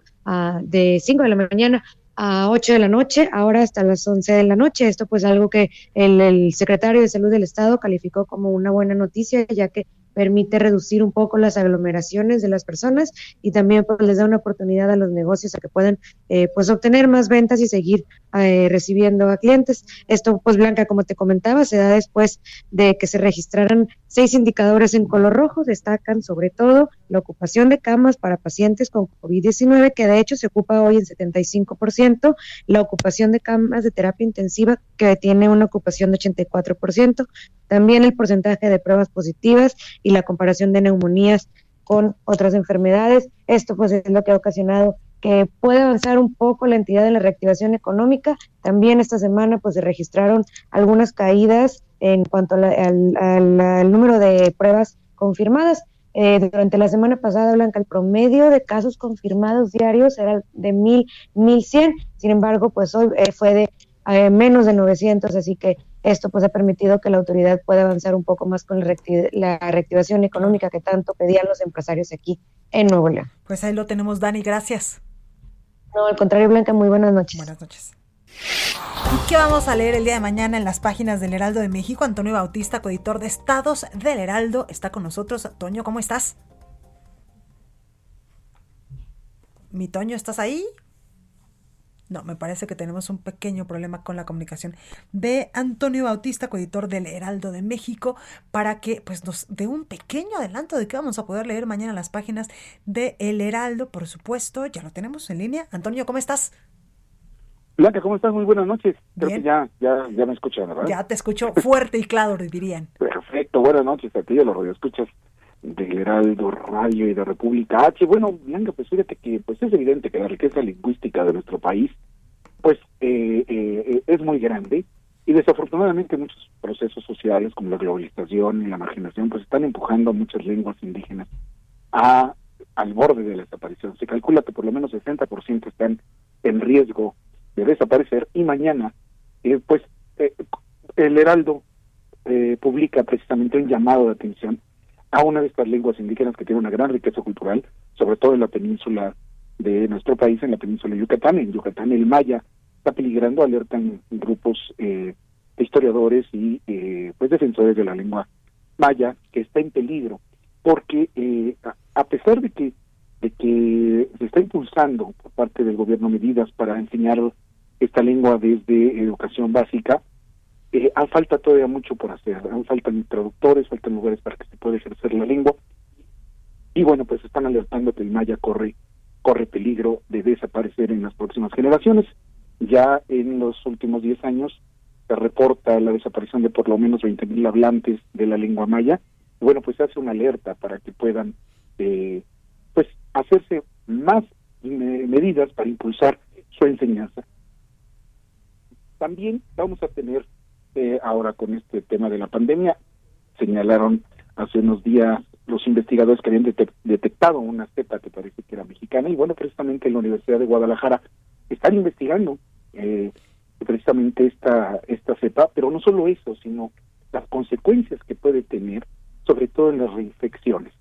de 5 de la mañana a 8 de la noche, ahora hasta las 11 de la noche. Esto pues algo que el, el secretario de Salud del Estado calificó como una buena noticia, ya que permite reducir un poco las aglomeraciones de las personas y también pues, les da una oportunidad a los negocios a que puedan eh, pues obtener más ventas y seguir eh, recibiendo a clientes. Esto pues Blanca, como te comentaba, se da después de que se registraran seis indicadores en color rojo, destacan sobre todo la ocupación de camas para pacientes con COVID-19, que de hecho se ocupa hoy en 75%, la ocupación de camas de terapia intensiva, que tiene una ocupación de 84%, también el porcentaje de pruebas positivas y la comparación de neumonías con otras enfermedades. Esto pues es lo que ha ocasionado que puede avanzar un poco la entidad de la reactivación económica. También esta semana pues se registraron algunas caídas en cuanto al, número de pruebas confirmadas. Eh, durante la semana pasada, Blanca, el promedio de casos confirmados diarios era de mil, mil cien. Sin embargo, pues hoy eh, fue de eh, menos de 900, así que esto pues ha permitido que la autoridad pueda avanzar un poco más con la, reactivación económica que tanto pedían los empresarios aquí en Nuevo León. Pues ahí lo tenemos, Dani, gracias. No, al contrario, Blanca, muy buenas noches. Buenas noches. ¿Y qué vamos a leer el día de mañana en las páginas del Heraldo de México? Antonio Bautista, coeditor de Estados del Heraldo, está con nosotros. Toño, ¿cómo estás? Mi Toño, ¿estás ahí? No, me parece que tenemos un pequeño problema con la comunicación de Antonio Bautista, coeditor del Heraldo de México, para que pues nos dé un pequeño adelanto de qué vamos a poder leer mañana las páginas de El Heraldo, por supuesto. Ya lo tenemos en línea. Antonio, ¿cómo estás? Blanca, ¿cómo estás? Muy buenas noches. Creo que ya, ya, ya me escuchan, ¿verdad? Ya te escucho fuerte y claro, dirían. Perfecto, buenas noches a ti, a los escuchas del Heraldo Radio y de República H. Bueno, Blanca, pues fíjate que pues es evidente que la riqueza lingüística de nuestro país pues eh, eh, es muy grande y desafortunadamente muchos procesos sociales como la globalización y la marginación pues están empujando a muchas lenguas indígenas a al borde de la desaparición. Se calcula que por lo menos 60% están en riesgo de desaparecer y mañana eh, pues el Heraldo publica precisamente un llamado de atención a una de estas lenguas indígenas que tiene una gran riqueza cultural, sobre todo en la península de nuestro país, en la península de Yucatán. En Yucatán el maya está peligrando, alertan grupos eh, de historiadores y eh, pues defensores de la lengua maya que está en peligro, porque eh, a pesar de que de que se está impulsando por parte del gobierno medidas para enseñar esta lengua desde educación básica, eh, falta todavía mucho por hacer, faltan traductores, faltan lugares para que se pueda ejercer la lengua. Y bueno, pues están alertando que el maya corre, corre peligro de desaparecer en las próximas generaciones. Ya en los últimos 10 años se reporta la desaparición de por lo menos 20.000 hablantes de la lengua maya. Y bueno, pues se hace una alerta para que puedan eh, hacerse más medidas para impulsar su enseñanza. También vamos a tener eh, ahora con este tema de la pandemia. Señalaron hace unos días los investigadores que habían detectado una cepa que parece que era mexicana y bueno, precisamente en la Universidad de Guadalajara están investigando eh, precisamente esta, esta cepa, pero no solo eso, sino las consecuencias que puede tener, sobre todo en las reinfecciones.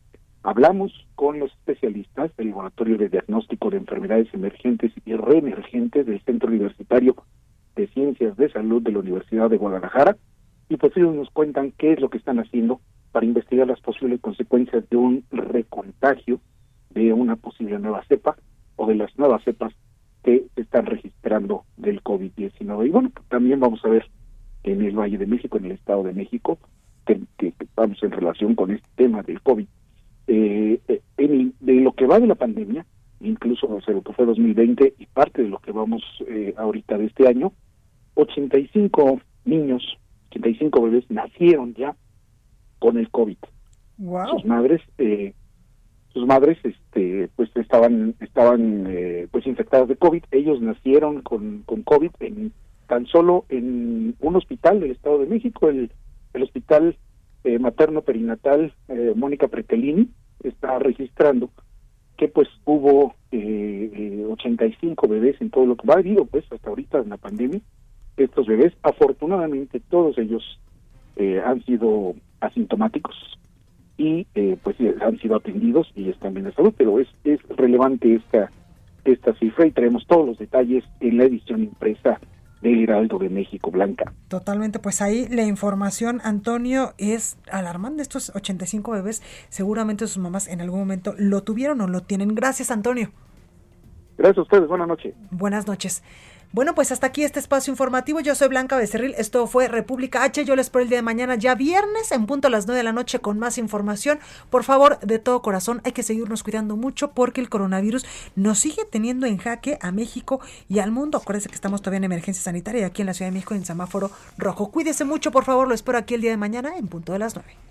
Hablamos con los especialistas del Laboratorio de Diagnóstico de Enfermedades Emergentes y Reemergentes del Centro Universitario de Ciencias de Salud de la Universidad de Guadalajara y pues ellos nos cuentan qué es lo que están haciendo para investigar las posibles consecuencias de un recontagio de una posible nueva cepa o de las nuevas cepas que están registrando del COVID-19. Y bueno, también vamos a ver en el Valle de México, en el Estado de México, que, que, vamos en relación con este tema del COVID. Eh, eh en, de lo que va de la pandemia, incluso de lo que fue 2020 y parte de lo que vamos eh, ahorita de este año, 85 niños, 85 bebés nacieron ya con el COVID. Sus madres, eh, sus madres, este, pues estaban, estaban, eh, pues infectadas de COVID. Ellos nacieron con, con COVID en tan solo en un hospital del Estado de México, el, el hospital materno perinatal Mónica Pretelini, está registrando que pues hubo eh, 85 bebés en todo lo que va habido pues hasta ahorita en la pandemia. Estos bebés afortunadamente todos ellos eh, han sido asintomáticos y eh, pues han sido atendidos y están bien de salud pero es es relevante esta esta cifra y traemos todos los detalles en la edición impresa del Heraldo de México Blanca. Totalmente, pues ahí la información, Antonio, es alarmante. Estos 85 bebés, seguramente sus mamás en algún momento lo tuvieron o lo tienen. Gracias, Antonio. Gracias a ustedes, buenas noches. Buenas noches. Bueno, pues hasta aquí este espacio informativo. Yo soy Blanca Becerril. Esto fue República H. Yo les espero el día de mañana, ya viernes, en punto a las 9 de la noche, con más información. Por favor, de todo corazón, hay que seguirnos cuidando mucho porque el coronavirus nos sigue teniendo en jaque a México y al mundo. Acuérdense que estamos todavía en emergencia sanitaria aquí en la Ciudad de México en semáforo rojo. Cuídese mucho, por favor. Lo espero aquí el día de mañana, en punto de las 9.